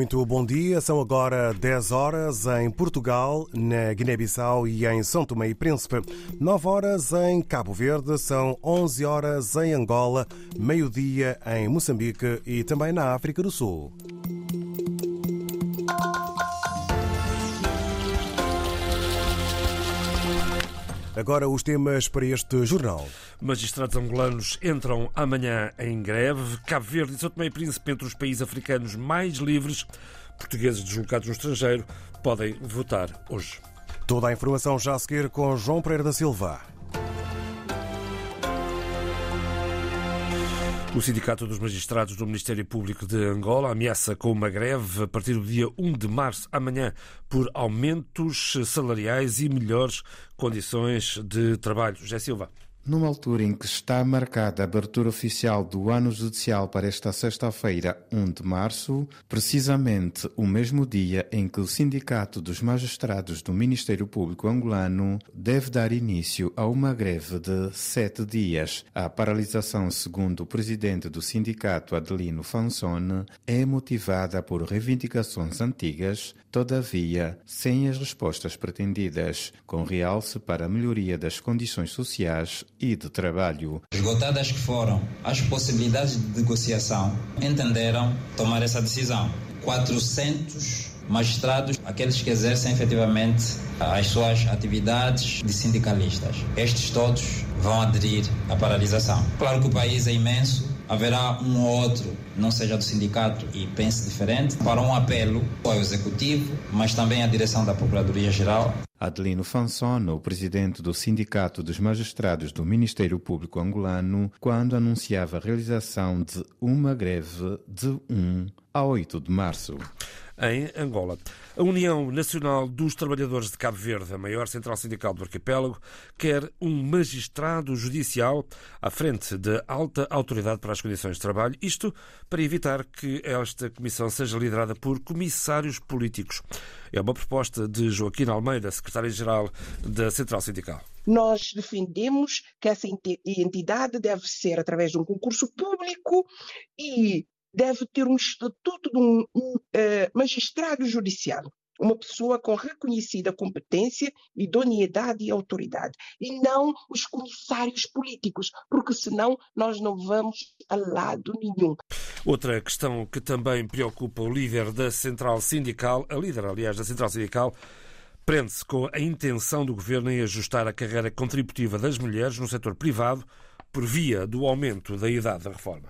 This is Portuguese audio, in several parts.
Muito bom dia. São agora 10 horas em Portugal, na Guiné-Bissau e em São Tomé e Príncipe. 9 horas em Cabo Verde, são 11 horas em Angola, meio-dia em Moçambique e também na África do Sul. Agora os temas para este jornal. Magistrados angolanos entram amanhã em greve. Cabo Verde e São Tomé e Príncipe entre os países africanos mais livres. Portugueses deslocados no estrangeiro podem votar hoje. Toda a informação já a seguir com João Pereira da Silva. O Sindicato dos Magistrados do Ministério Público de Angola ameaça com uma greve a partir do dia 1 de março, amanhã, por aumentos salariais e melhores condições de trabalho. José Silva. Numa altura em que está marcada a abertura oficial do ano judicial para esta sexta-feira, 1 de março, precisamente o mesmo dia em que o Sindicato dos Magistrados do Ministério Público angolano deve dar início a uma greve de sete dias. A paralisação, segundo o presidente do sindicato, Adelino Fansone, é motivada por reivindicações antigas, todavia sem as respostas pretendidas, com realce para a melhoria das condições sociais e de trabalho. Esgotadas que foram as possibilidades de negociação, entenderam tomar essa decisão. 400 magistrados, aqueles que exercem efetivamente as suas atividades de sindicalistas. Estes todos vão aderir à paralisação. Claro que o país é imenso, haverá um ou outro, não seja do sindicato e pense diferente, para um apelo ao Executivo, mas também à direção da Procuradoria-Geral. Adelino Fanson, o presidente do Sindicato dos Magistrados do Ministério Público angolano, quando anunciava a realização de uma greve de 1 a 8 de março em Angola. A União Nacional dos Trabalhadores de Cabo Verde, a maior central sindical do arquipélago, quer um magistrado judicial à frente da alta autoridade para as condições de trabalho, isto para evitar que esta comissão seja liderada por comissários políticos. É uma proposta de Joaquim Almeida, secretário-geral da Central Sindical. Nós defendemos que essa entidade deve ser através de um concurso público e deve ter um estatuto de um, um uh, magistrado judicial, uma pessoa com reconhecida competência, idoneidade e autoridade, e não os comissários políticos, porque senão nós não vamos a lado nenhum. Outra questão que também preocupa o líder da Central Sindical, a líder, aliás, da Central Sindical, prende-se com a intenção do governo em ajustar a carreira contributiva das mulheres no setor privado por via do aumento da idade da reforma.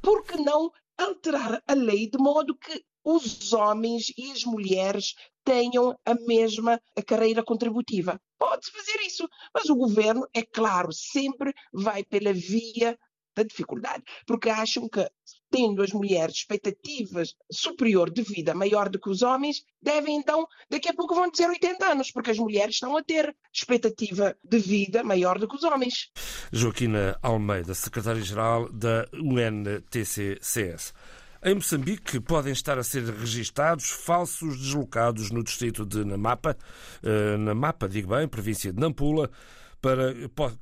Por que não alterar a lei de modo que os homens e as mulheres tenham a mesma carreira contributiva. Pode-se fazer isso, mas o governo, é claro, sempre vai pela via da dificuldade, porque acham que, tendo as mulheres expectativas superior de vida maior do que os homens, devem então, daqui a pouco vão dizer 80 anos, porque as mulheres estão a ter expectativa de vida maior do que os homens. Joaquina Almeida, secretária-geral da UNTCCS. Em Moçambique podem estar a ser registados falsos deslocados no distrito de Namapa, eh, Namapa, digo bem, província de Nampula, para,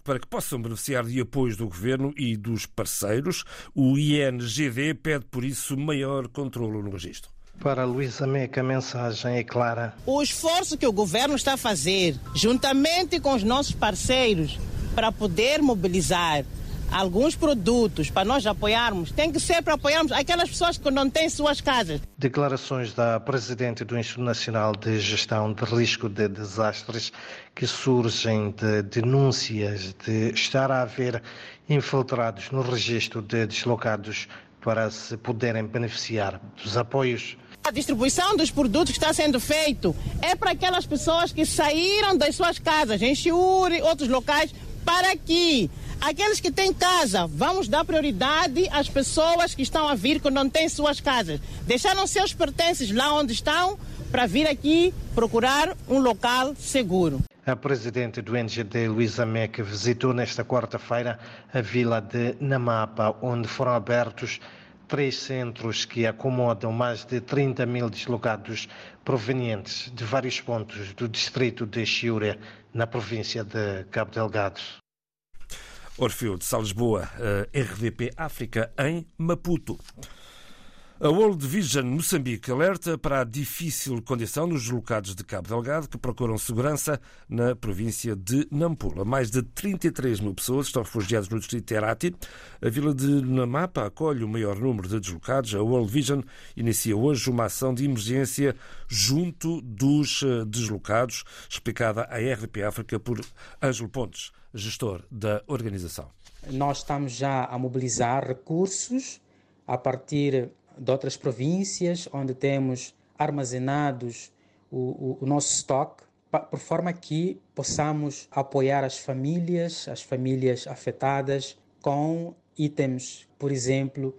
para que possam beneficiar de apoios do governo e dos parceiros. O INGD pede, por isso, maior controle no registro. Para Luísa Meca, a mensagem é clara. O esforço que o governo está a fazer, juntamente com os nossos parceiros, para poder mobilizar alguns produtos para nós apoiarmos, tem que ser para apoiarmos aquelas pessoas que não têm suas casas. Declarações da Presidente do Instituto Nacional de Gestão de Risco de Desastres que surgem de denúncias de estar a haver infiltrados no registro de deslocados para se poderem beneficiar dos apoios a distribuição dos produtos que está sendo feito é para aquelas pessoas que saíram das suas casas, em Chiuri, outros locais, para que Aqueles que têm casa, vamos dar prioridade às pessoas que estão a vir que não têm suas casas. Deixaram seus pertences lá onde estão para vir aqui procurar um local seguro. A presidente do NGD, Luísa Meque, visitou nesta quarta-feira a vila de Namapa, onde foram abertos três centros que acomodam mais de 30 mil deslocados provenientes de vários pontos do distrito de Chiure, na província de Cabo Delgado. Orfeu de Salisboa, RDP África, em Maputo. A World Vision Moçambique alerta para a difícil condição dos deslocados de Cabo Delgado que procuram segurança na província de Nampula. Mais de 33 mil pessoas estão refugiadas no distrito de Terati. A vila de Namapa acolhe o maior número de deslocados. A World Vision inicia hoje uma ação de emergência junto dos eh, deslocados, explicada à RDP África por Ângelo Pontes, gestor da organização. Nós estamos já a mobilizar recursos a partir de outras províncias, onde temos armazenados o, o, o nosso estoque, por forma que possamos apoiar as famílias, as famílias afetadas, com itens, por exemplo,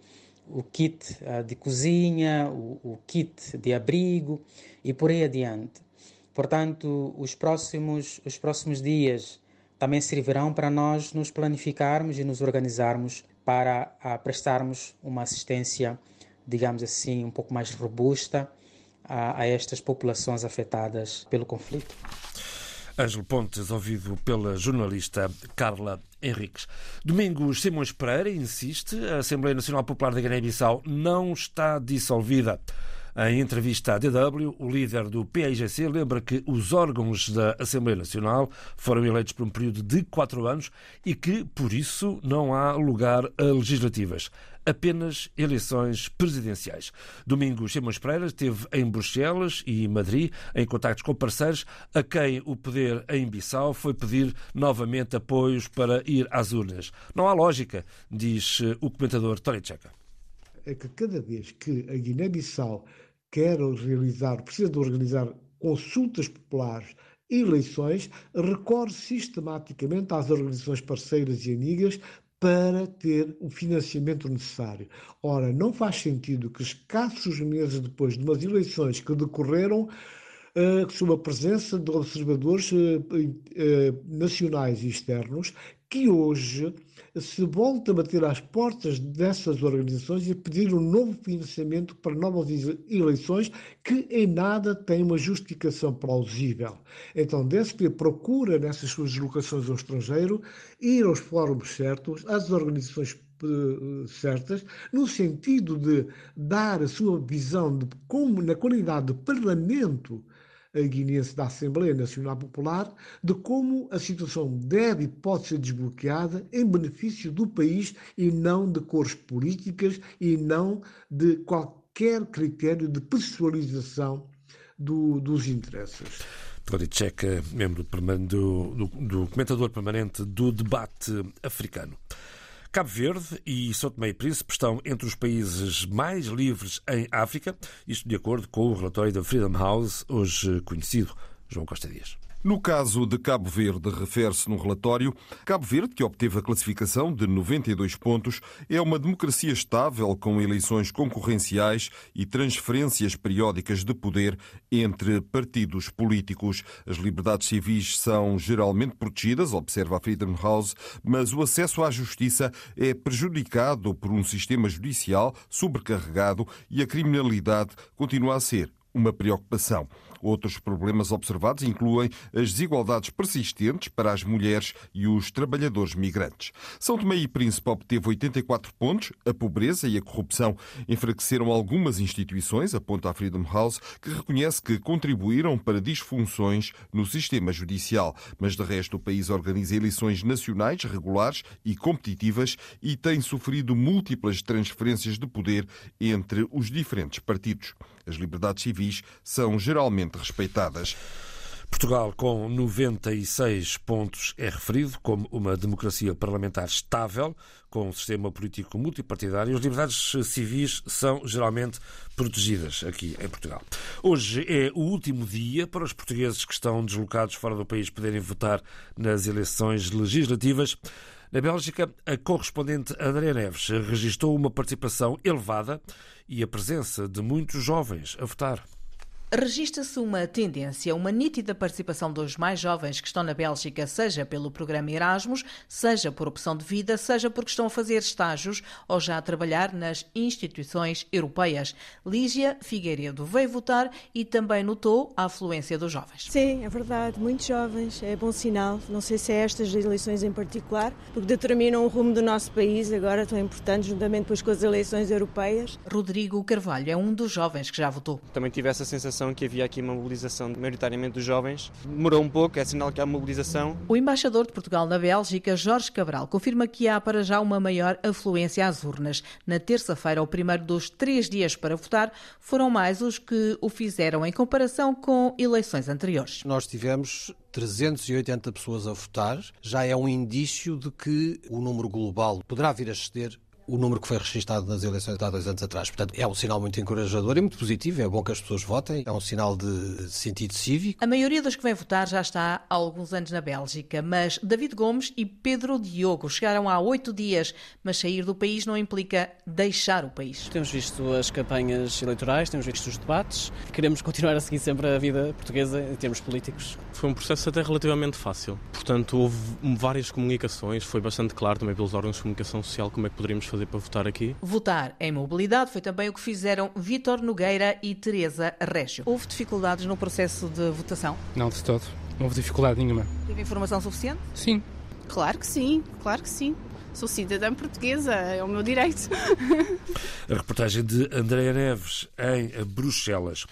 o kit uh, de cozinha, o, o, kit de abrigo e por aí adiante. Portanto, os próximos, os próximos dias também servirão para nós nos planificarmos e nos organizarmos para uh, prestarmos uma assistência digamos assim, um pouco mais robusta a, a estas populações afetadas pelo conflito. Ângelo Pontes, ouvido pela jornalista Carla Henriques. Domingos Simões Pereira insiste, a Assembleia Nacional Popular da Guiné-Bissau não está dissolvida. Em entrevista à DW, o líder do PIGC lembra que os órgãos da Assembleia Nacional foram eleitos por um período de quatro anos e que, por isso, não há lugar a legislativas apenas eleições presidenciais. Domingos Simões Pereira esteve em Bruxelas e Madrid em contactos com parceiros a quem o poder em Bissau foi pedir novamente apoios para ir às urnas. Não há lógica, diz o comentador Tony Checa. É que cada vez que a Guiné-Bissau quer realizar, precisa de organizar consultas populares eleições, recorre sistematicamente às organizações parceiras e amigas para ter o financiamento necessário. Ora, não faz sentido que escassos meses depois de umas eleições que decorreram uh, sob a presença de observadores uh, uh, nacionais e externos, que hoje se volta a bater às portas dessas organizações e pedir um novo financiamento para novas eleições que em nada tem uma justificação plausível. Então, DSP procura, nessas suas deslocações ao estrangeiro, ir aos fóruns certos, às organizações eh, certas, no sentido de dar a sua visão de como, na qualidade de parlamento guineense da Assembleia Nacional Popular de como a situação deve e pode ser desbloqueada em benefício do país e não de cores políticas e não de qualquer critério de pessoalização do, dos interesses. Tony Checa, membro do, do, do comentador permanente do debate africano. Cabo Verde e São Tomé e Príncipe estão entre os países mais livres em África, isto de acordo com o relatório da Freedom House, hoje conhecido. João Costa Dias. No caso de Cabo Verde, refere-se no relatório, Cabo Verde, que obteve a classificação de 92 pontos, é uma democracia estável com eleições concorrenciais e transferências periódicas de poder entre partidos políticos. As liberdades civis são geralmente protegidas, observa a Freedom House, mas o acesso à justiça é prejudicado por um sistema judicial sobrecarregado e a criminalidade continua a ser uma preocupação. Outros problemas observados incluem as desigualdades persistentes para as mulheres e os trabalhadores migrantes. São Tomé e Príncipe obteve 84 pontos. A pobreza e a corrupção enfraqueceram algumas instituições, aponta a Freedom House, que reconhece que contribuíram para disfunções no sistema judicial. Mas de resto, o país organiza eleições nacionais regulares e competitivas e tem sofrido múltiplas transferências de poder entre os diferentes partidos. As liberdades civis são geralmente respeitadas. Portugal, com 96 pontos, é referido como uma democracia parlamentar estável, com um sistema político multipartidário. As liberdades civis são geralmente protegidas aqui em Portugal. Hoje é o último dia para os portugueses que estão deslocados fora do país poderem votar nas eleições legislativas. Na Bélgica, a correspondente André Neves registrou uma participação elevada e a presença de muitos jovens a votar. Registra-se uma tendência, uma nítida participação dos mais jovens que estão na Bélgica, seja pelo programa Erasmus, seja por opção de vida, seja porque estão a fazer estágios ou já a trabalhar nas instituições europeias. Lígia Figueiredo veio votar e também notou a afluência dos jovens. Sim, é verdade, muitos jovens, é bom sinal. Não sei se é estas eleições em particular, porque determinam o rumo do nosso país, agora tão importante, juntamente depois com as eleições europeias. Rodrigo Carvalho é um dos jovens que já votou. Também tive essa sensação que havia aqui uma mobilização maioritariamente dos jovens. Demorou um pouco, é sinal que há mobilização. O embaixador de Portugal na Bélgica, Jorge Cabral, confirma que há para já uma maior afluência às urnas. Na terça-feira, o primeiro dos três dias para votar, foram mais os que o fizeram em comparação com eleições anteriores. Nós tivemos 380 pessoas a votar, já é um indício de que o número global poderá vir a exceder o número que foi registado nas eleições de há dois anos atrás. Portanto, é um sinal muito encorajador e muito positivo. É bom que as pessoas votem. É um sinal de sentido cívico. A maioria dos que vem votar já está há alguns anos na Bélgica, mas David Gomes e Pedro Diogo chegaram há oito dias, mas sair do país não implica deixar o país. Temos visto as campanhas eleitorais, temos visto os debates. Queremos continuar a seguir sempre a vida portuguesa em termos políticos. Foi um processo até relativamente fácil. Portanto, houve várias comunicações. Foi bastante claro também pelos órgãos de comunicação social como é que poderíamos fazer para votar aqui. Votar em mobilidade foi também o que fizeram Vítor Nogueira e Teresa Régio. Houve dificuldades no processo de votação? Não, de todo. Não houve dificuldade nenhuma. Teve informação suficiente? Sim. Claro que sim, claro que sim. Sou cidadã portuguesa, é o meu direito. A reportagem de Andréa Neves em Bruxelas.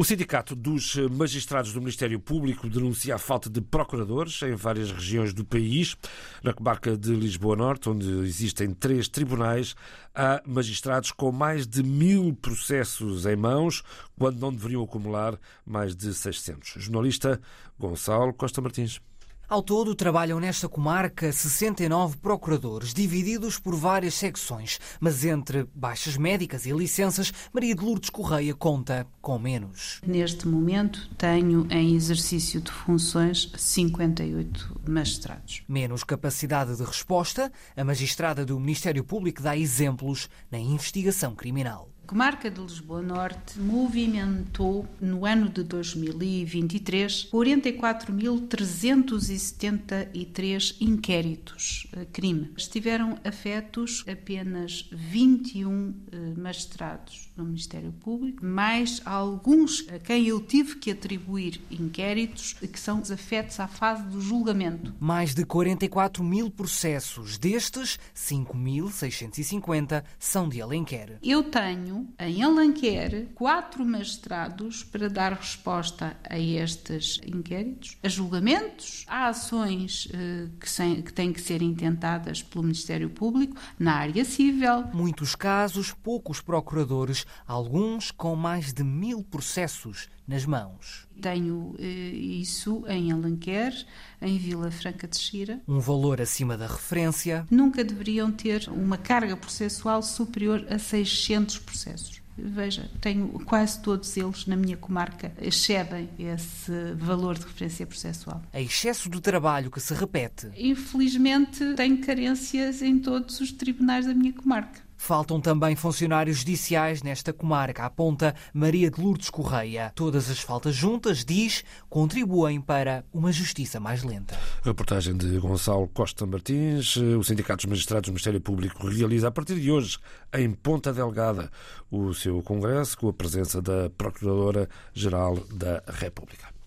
O Sindicato dos Magistrados do Ministério Público denuncia a falta de procuradores em várias regiões do país. Na comarca de Lisboa Norte, onde existem três tribunais, há magistrados com mais de mil processos em mãos, quando não deveriam acumular mais de 600. Jornalista Gonçalo Costa Martins. Ao todo, trabalham nesta comarca 69 procuradores, divididos por várias secções, mas entre baixas médicas e licenças, Maria de Lourdes Correia conta com menos. Neste momento, tenho em exercício de funções 58 magistrados. Menos capacidade de resposta, a magistrada do Ministério Público dá exemplos na investigação criminal comarca de Lisboa Norte movimentou no ano de 2023 44.373 inquéritos a crime. Estiveram afetos apenas 21 eh, magistrados no Ministério Público, mais alguns a quem eu tive que atribuir inquéritos que são afetos à fase do julgamento. Mais de 44 mil processos, destes 5.650 são de Alenquer. Eu tenho em Alenquer quatro magistrados para dar resposta a estes inquéritos, a julgamentos, a ações eh, que, têm que ser intentadas pelo Ministério Público na área civil. Muitos casos, poucos procuradores, alguns com mais de mil processos nas mãos. Tenho eh, isso em Alenquer, em Vila Franca de Xira. Um valor acima da referência. Nunca deveriam ter uma carga processual superior a 600 processos. Veja, tenho quase todos eles na minha comarca excedem esse valor de referência processual. É excesso de trabalho que se repete. Infelizmente, tenho carências em todos os tribunais da minha comarca. Faltam também funcionários judiciais nesta comarca, aponta Maria de Lourdes Correia. Todas as faltas juntas, diz, contribuem para uma justiça mais lenta. Reportagem de Gonçalo Costa Martins. O Sindicato dos Magistrados do Ministério Público realiza a partir de hoje, em Ponta Delgada, o seu congresso com a presença da Procuradora-Geral da República.